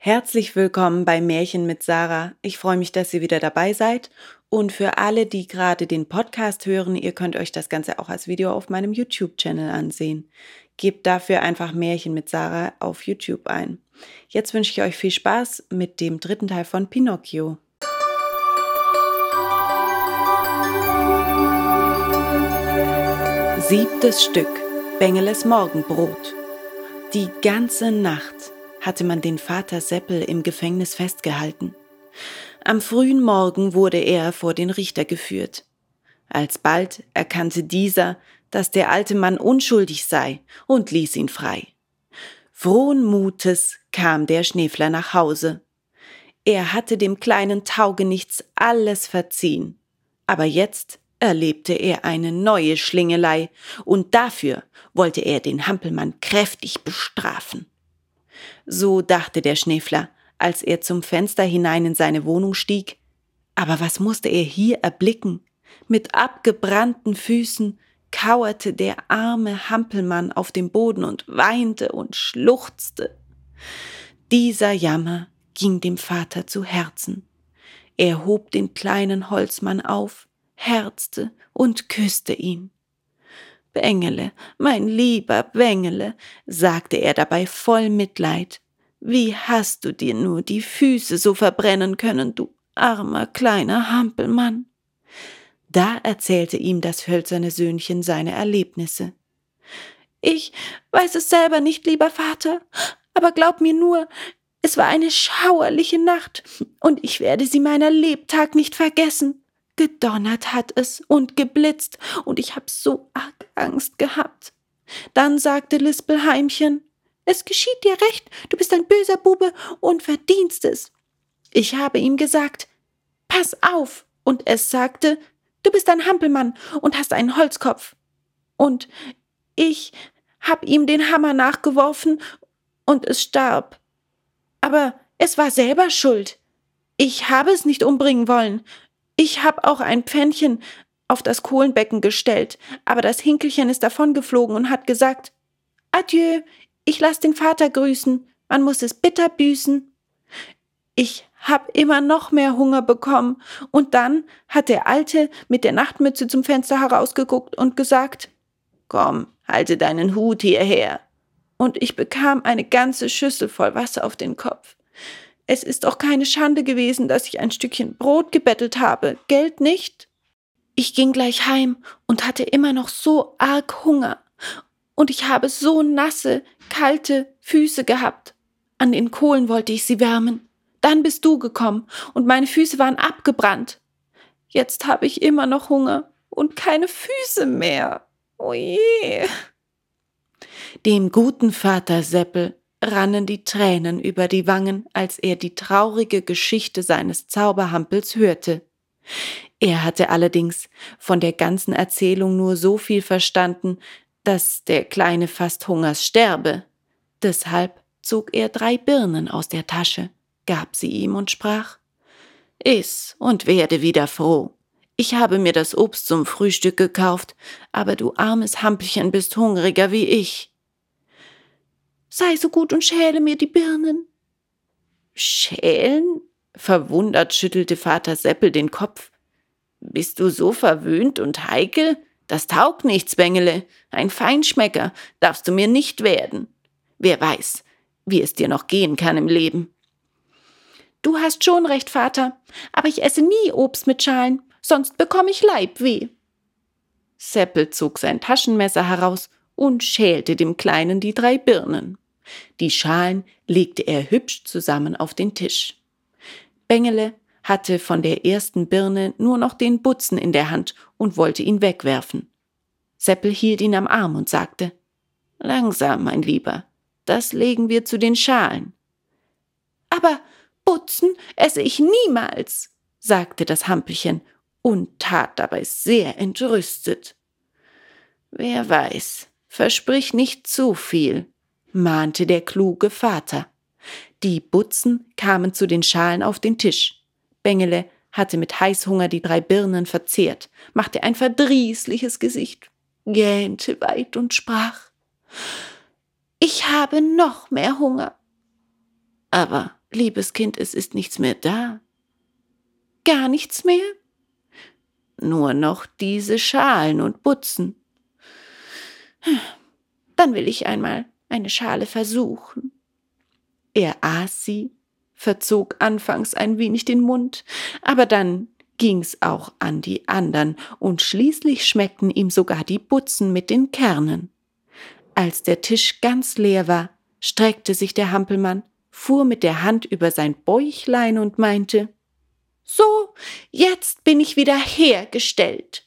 Herzlich willkommen bei Märchen mit Sarah. Ich freue mich, dass ihr wieder dabei seid. Und für alle, die gerade den Podcast hören, ihr könnt euch das Ganze auch als Video auf meinem YouTube-Channel ansehen. Gebt dafür einfach Märchen mit Sarah auf YouTube ein. Jetzt wünsche ich euch viel Spaß mit dem dritten Teil von Pinocchio. Siebtes Stück Bengeles Morgenbrot. Die ganze Nacht hatte man den Vater Seppel im Gefängnis festgehalten. Am frühen Morgen wurde er vor den Richter geführt. Alsbald erkannte dieser, dass der alte Mann unschuldig sei und ließ ihn frei. Frohen Mutes kam der Schneefler nach Hause. Er hatte dem kleinen Taugenichts alles verziehen, aber jetzt erlebte er eine neue Schlingelei, und dafür wollte er den Hampelmann kräftig bestrafen. So dachte der Schneefler, als er zum Fenster hinein in seine Wohnung stieg. Aber was musste er hier erblicken? Mit abgebrannten Füßen kauerte der arme Hampelmann auf dem Boden und weinte und schluchzte. Dieser Jammer ging dem Vater zu Herzen. Er hob den kleinen Holzmann auf, herzte und küsste ihn. Bengele, mein lieber Bengele, sagte er dabei voll Mitleid, wie hast du dir nur die Füße so verbrennen können, du armer kleiner Hampelmann? Da erzählte ihm das hölzerne Söhnchen seine Erlebnisse. Ich weiß es selber nicht, lieber Vater, aber glaub mir nur, es war eine schauerliche Nacht, und ich werde sie meiner Lebtag nicht vergessen. Gedonnert hat es und geblitzt, und ich hab so arg Angst gehabt. Dann sagte Lispelheimchen, es geschieht dir recht, du bist ein böser Bube und verdienst es. Ich habe ihm gesagt, pass auf, und es sagte, du bist ein Hampelmann und hast einen Holzkopf. Und ich hab ihm den Hammer nachgeworfen und es starb. Aber es war selber schuld. Ich habe es nicht umbringen wollen. Ich hab auch ein Pfännchen auf das Kohlenbecken gestellt, aber das Hinkelchen ist davongeflogen und hat gesagt, Adieu, ich lass den Vater grüßen, man muss es bitter büßen. Ich hab immer noch mehr Hunger bekommen, und dann hat der Alte mit der Nachtmütze zum Fenster herausgeguckt und gesagt, Komm, halte deinen Hut hierher. Und ich bekam eine ganze Schüssel voll Wasser auf den Kopf. Es ist auch keine Schande gewesen, dass ich ein Stückchen Brot gebettelt habe, Geld nicht. Ich ging gleich heim und hatte immer noch so arg Hunger. Und ich habe so nasse, kalte Füße gehabt. An den Kohlen wollte ich sie wärmen. Dann bist du gekommen und meine Füße waren abgebrannt. Jetzt habe ich immer noch Hunger und keine Füße mehr. Oje. Dem guten Vater Seppel rannen die Tränen über die Wangen, als er die traurige Geschichte seines Zauberhampels hörte. Er hatte allerdings von der ganzen Erzählung nur so viel verstanden, dass der Kleine fast Hungers sterbe. Deshalb zog er drei Birnen aus der Tasche, gab sie ihm und sprach Iss und werde wieder froh. Ich habe mir das Obst zum Frühstück gekauft, aber du armes Hampelchen bist hungriger wie ich. Sei so gut und schäle mir die Birnen. Schälen? Verwundert schüttelte Vater Seppel den Kopf. Bist du so verwöhnt und heikel? Das taugt nichts, Bengele. Ein Feinschmecker darfst du mir nicht werden. Wer weiß, wie es dir noch gehen kann im Leben. Du hast schon recht, Vater, aber ich esse nie Obst mit Schalen, sonst bekomme ich Leibweh. Seppel zog sein Taschenmesser heraus und schälte dem Kleinen die drei Birnen. Die Schalen legte er hübsch zusammen auf den Tisch. Bengele hatte von der ersten Birne nur noch den Butzen in der Hand und wollte ihn wegwerfen. Seppel hielt ihn am Arm und sagte Langsam, mein Lieber, das legen wir zu den Schalen. Aber Butzen esse ich niemals, sagte das Hampelchen und tat dabei sehr entrüstet. Wer weiß, Versprich nicht zu viel, mahnte der kluge Vater. Die Butzen kamen zu den Schalen auf den Tisch. Bengele hatte mit Heißhunger die drei Birnen verzehrt, machte ein verdrießliches Gesicht, gähnte weit und sprach Ich habe noch mehr Hunger. Aber Liebes Kind, es ist nichts mehr da. Gar nichts mehr? Nur noch diese Schalen und Butzen. Dann will ich einmal eine Schale versuchen. Er aß sie, verzog anfangs ein wenig den Mund, aber dann ging's auch an die andern, und schließlich schmeckten ihm sogar die Butzen mit den Kernen. Als der Tisch ganz leer war, streckte sich der Hampelmann, fuhr mit der Hand über sein Bäuchlein und meinte So, jetzt bin ich wieder hergestellt.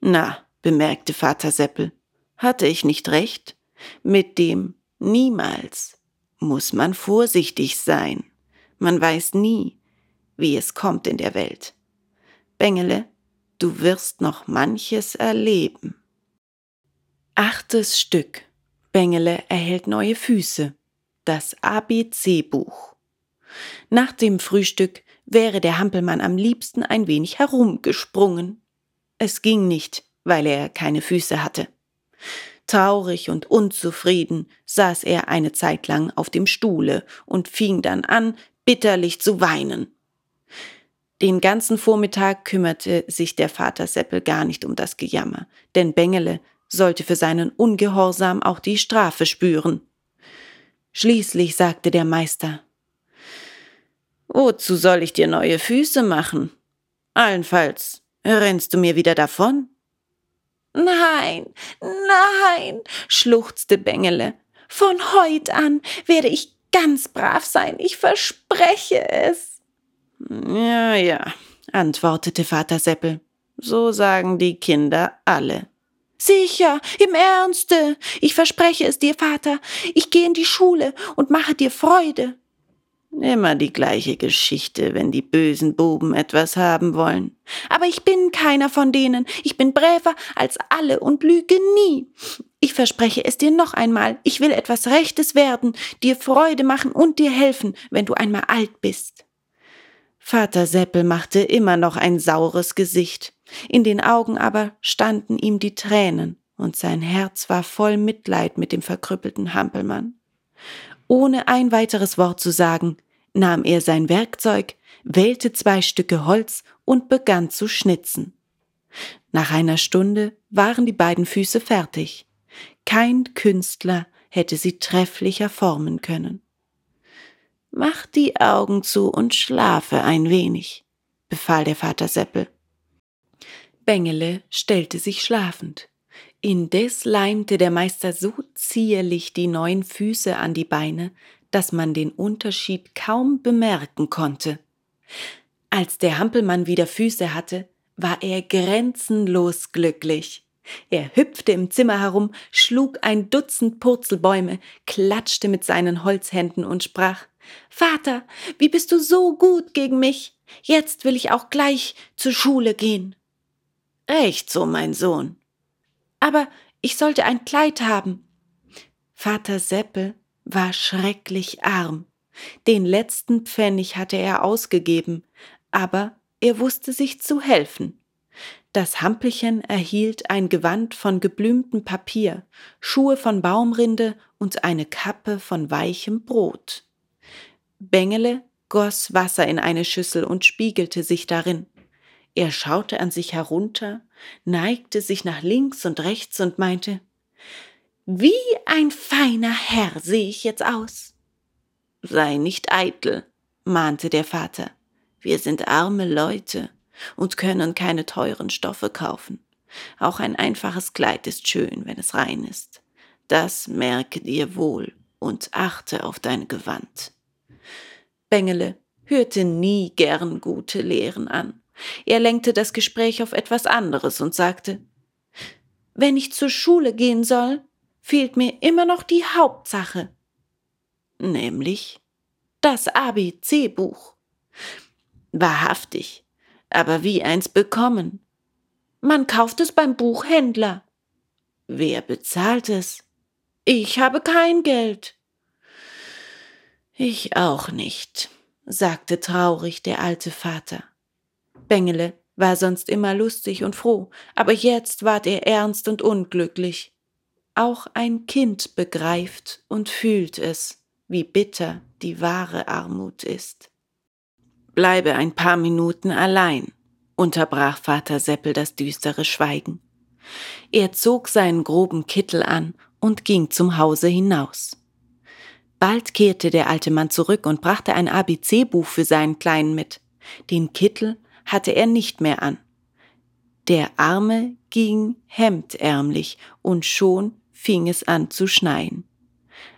Na, bemerkte Vater Seppel, hatte ich nicht recht? Mit dem niemals muss man vorsichtig sein. Man weiß nie, wie es kommt in der Welt. Bengele, du wirst noch manches erleben. Achtes Stück. Bengele erhält neue Füße. Das ABC-Buch. Nach dem Frühstück wäre der Hampelmann am liebsten ein wenig herumgesprungen. Es ging nicht, weil er keine Füße hatte. Traurig und unzufrieden saß er eine Zeit lang auf dem Stuhle und fing dann an, bitterlich zu weinen. Den ganzen Vormittag kümmerte sich der Vater Seppel gar nicht um das Gejammer, denn Bengele sollte für seinen Ungehorsam auch die Strafe spüren. Schließlich sagte der Meister Wozu soll ich dir neue Füße machen? Allenfalls rennst du mir wieder davon? Nein, nein, schluchzte Bengele. Von heut an werde ich ganz brav sein, ich verspreche es. Ja, ja, antwortete Vater Seppel. So sagen die Kinder alle. Sicher, im Ernste. Ich verspreche es dir, Vater. Ich gehe in die Schule und mache dir Freude. Immer die gleiche Geschichte, wenn die bösen Buben etwas haben wollen. Aber ich bin keiner von denen. Ich bin bräver als alle und lüge nie. Ich verspreche es dir noch einmal. Ich will etwas Rechtes werden, dir Freude machen und dir helfen, wenn du einmal alt bist. Vater Seppel machte immer noch ein saures Gesicht. In den Augen aber standen ihm die Tränen und sein Herz war voll Mitleid mit dem verkrüppelten Hampelmann. Ohne ein weiteres Wort zu sagen, nahm er sein Werkzeug, wählte zwei Stücke Holz und begann zu schnitzen. Nach einer Stunde waren die beiden Füße fertig. Kein Künstler hätte sie trefflicher formen können. Mach die Augen zu und schlafe ein wenig, befahl der Vater Seppel. Bengele stellte sich schlafend. Indes leimte der Meister so zierlich die neuen Füße an die Beine, dass man den Unterschied kaum bemerken konnte. Als der Hampelmann wieder Füße hatte, war er grenzenlos glücklich. Er hüpfte im Zimmer herum, schlug ein Dutzend Purzelbäume, klatschte mit seinen Holzhänden und sprach Vater, wie bist du so gut gegen mich? Jetzt will ich auch gleich zur Schule gehen. Recht so, mein Sohn, aber ich sollte ein Kleid haben. Vater Seppel war schrecklich arm. Den letzten Pfennig hatte er ausgegeben, aber er wusste sich zu helfen. Das Hampelchen erhielt ein Gewand von geblümtem Papier, Schuhe von Baumrinde und eine Kappe von weichem Brot. Bengele goss Wasser in eine Schüssel und spiegelte sich darin. Er schaute an sich herunter, neigte sich nach links und rechts und meinte Wie ein feiner Herr sehe ich jetzt aus. Sei nicht eitel, mahnte der Vater. Wir sind arme Leute und können keine teuren Stoffe kaufen. Auch ein einfaches Kleid ist schön, wenn es rein ist. Das merke dir wohl und achte auf dein Gewand. Bengele hörte nie gern gute Lehren an. Er lenkte das Gespräch auf etwas anderes und sagte Wenn ich zur Schule gehen soll, fehlt mir immer noch die Hauptsache, nämlich das ABC-Buch. Wahrhaftig, aber wie eins bekommen? Man kauft es beim Buchhändler. Wer bezahlt es? Ich habe kein Geld. Ich auch nicht, sagte traurig der alte Vater. Bengele war sonst immer lustig und froh, aber jetzt ward er ernst und unglücklich. Auch ein Kind begreift und fühlt es, wie bitter die wahre Armut ist. Bleibe ein paar Minuten allein, unterbrach Vater Seppel das düstere Schweigen. Er zog seinen groben Kittel an und ging zum Hause hinaus. Bald kehrte der alte Mann zurück und brachte ein ABC-Buch für seinen Kleinen mit. Den Kittel hatte er nicht mehr an. Der Arme ging hemdärmlich und schon fing es an zu schneien.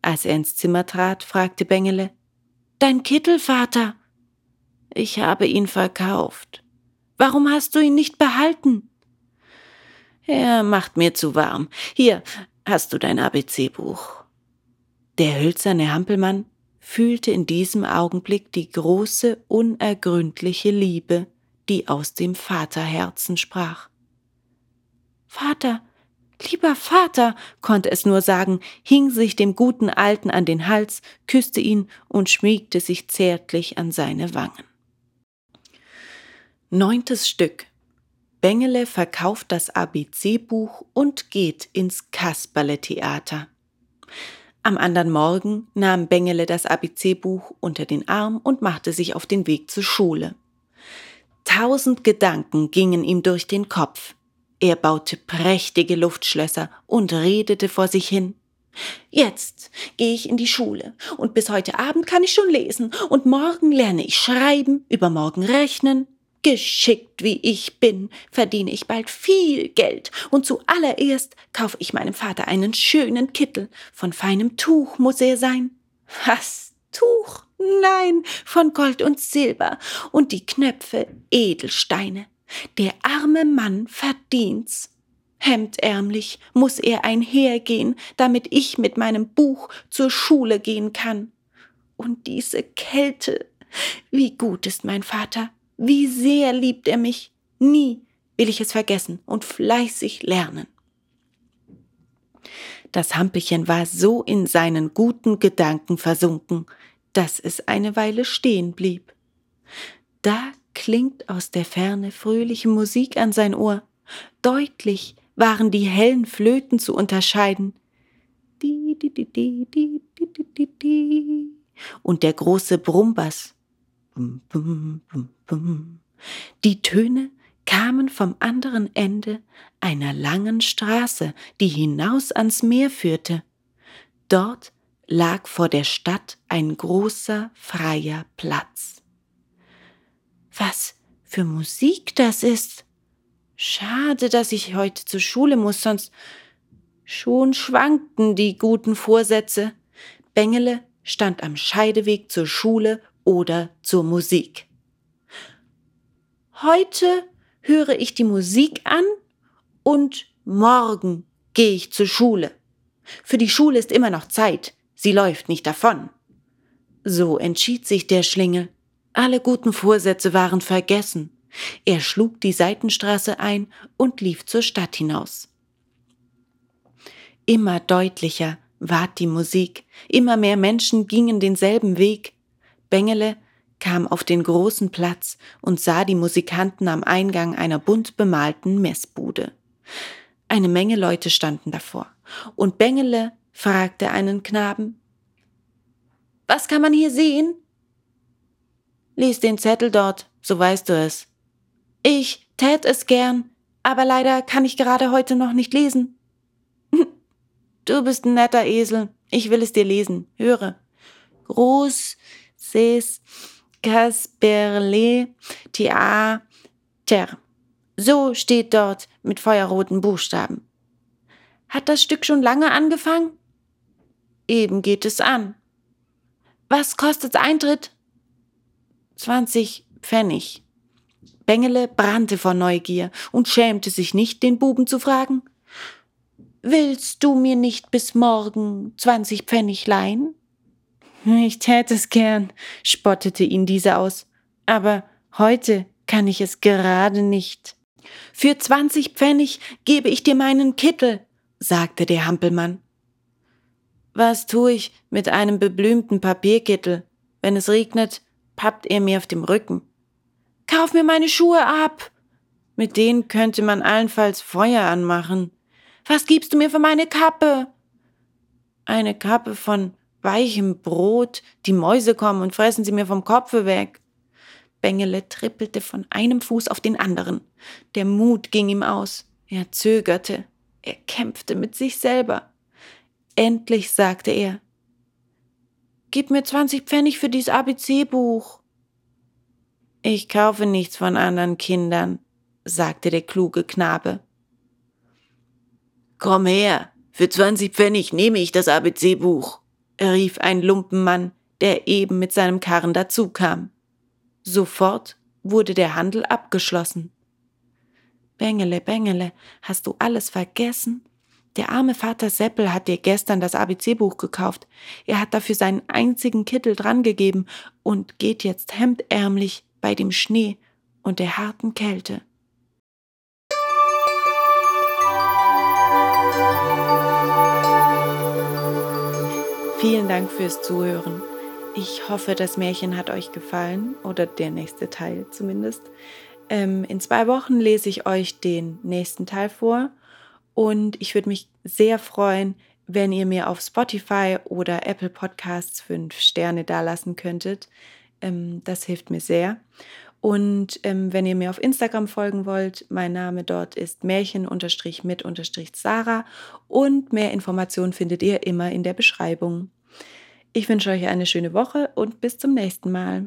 Als er ins Zimmer trat, fragte Bengele, Dein Kittel, Vater? Ich habe ihn verkauft. Warum hast du ihn nicht behalten? Er macht mir zu warm. Hier hast du dein ABC-Buch. Der hölzerne Hampelmann fühlte in diesem Augenblick die große, unergründliche Liebe, die aus dem Vaterherzen sprach. Vater, lieber Vater, konnte es nur sagen, hing sich dem guten Alten an den Hals, küsste ihn und schmiegte sich zärtlich an seine Wangen. Neuntes Stück Bengele verkauft das ABC-Buch und geht ins Kasperle-Theater. Am anderen Morgen nahm Bengele das ABC-Buch unter den Arm und machte sich auf den Weg zur Schule. Tausend Gedanken gingen ihm durch den Kopf. Er baute prächtige Luftschlösser und redete vor sich hin. Jetzt gehe ich in die Schule und bis heute Abend kann ich schon lesen und morgen lerne ich schreiben, übermorgen rechnen, Geschickt wie ich bin, verdiene ich bald viel Geld, und zuallererst kaufe ich meinem Vater einen schönen Kittel. Von feinem Tuch muss er sein. Was? Tuch? Nein, von Gold und Silber, und die Knöpfe Edelsteine. Der arme Mann verdient's. Hemdärmlich muss er einhergehen, damit ich mit meinem Buch zur Schule gehen kann. Und diese Kälte. Wie gut ist mein Vater. Wie sehr liebt er mich. Nie will ich es vergessen und fleißig lernen. Das Hampelchen war so in seinen guten Gedanken versunken, dass es eine Weile stehen blieb. Da klingt aus der Ferne fröhliche Musik an sein Ohr. Deutlich waren die hellen Flöten zu unterscheiden. Und der große Brummbass. Die Töne kamen vom anderen Ende einer langen Straße, die hinaus ans Meer führte. Dort lag vor der Stadt ein großer freier Platz. Was für Musik das ist. Schade, dass ich heute zur Schule muss, sonst schon schwankten die guten Vorsätze. Bengele stand am Scheideweg zur Schule oder zur Musik. Heute höre ich die Musik an und morgen gehe ich zur Schule. Für die Schule ist immer noch Zeit, sie läuft nicht davon. So entschied sich der Schlingel. Alle guten Vorsätze waren vergessen. Er schlug die Seitenstraße ein und lief zur Stadt hinaus. Immer deutlicher ward die Musik, immer mehr Menschen gingen denselben Weg, Bengele kam auf den großen Platz und sah die Musikanten am Eingang einer bunt bemalten Messbude. Eine Menge Leute standen davor, und Bengele fragte einen Knaben Was kann man hier sehen? Lies den Zettel dort, so weißt du es. Ich tät es gern, aber leider kann ich gerade heute noch nicht lesen. Du bist ein netter Esel, ich will es dir lesen, höre. Groß Ses Kasperle Theater. So steht dort mit feuerroten Buchstaben. Hat das Stück schon lange angefangen? Eben geht es an. Was kostet Eintritt? 20 Pfennig. Bengele brannte vor Neugier und schämte sich nicht, den Buben zu fragen. Willst du mir nicht bis morgen 20 Pfennig leihen? Ich täte es gern, spottete ihn dieser aus, aber heute kann ich es gerade nicht. Für zwanzig Pfennig gebe ich dir meinen Kittel, sagte der Hampelmann. Was tue ich mit einem beblümten Papierkittel? Wenn es regnet, pappt er mir auf dem Rücken. Kauf mir meine Schuhe ab. Mit denen könnte man allenfalls Feuer anmachen. Was gibst du mir für meine Kappe? Eine Kappe von weichem Brot, die Mäuse kommen und fressen sie mir vom Kopfe weg. Bengele trippelte von einem Fuß auf den anderen. Der Mut ging ihm aus. Er zögerte. Er kämpfte mit sich selber. Endlich sagte er, Gib mir 20 Pfennig für dies ABC-Buch. Ich kaufe nichts von anderen Kindern, sagte der kluge Knabe. Komm her, für 20 Pfennig nehme ich das ABC-Buch, rief ein Lumpenmann, der eben mit seinem Karren dazukam. Sofort wurde der Handel abgeschlossen. Bengele, Bengele, hast du alles vergessen? Der arme Vater Seppel hat dir gestern das ABC-Buch gekauft. Er hat dafür seinen einzigen Kittel drangegeben und geht jetzt hemdärmlich bei dem Schnee und der harten Kälte. Vielen Dank fürs Zuhören. Ich hoffe, das Märchen hat euch gefallen oder der nächste Teil zumindest. Ähm, in zwei Wochen lese ich euch den nächsten Teil vor und ich würde mich sehr freuen, wenn ihr mir auf Spotify oder Apple Podcasts fünf Sterne dalassen könntet. Ähm, das hilft mir sehr. Und ähm, wenn ihr mir auf Instagram folgen wollt, mein Name dort ist Märchen-mit-Sarah und mehr Informationen findet ihr immer in der Beschreibung. Ich wünsche euch eine schöne Woche und bis zum nächsten Mal.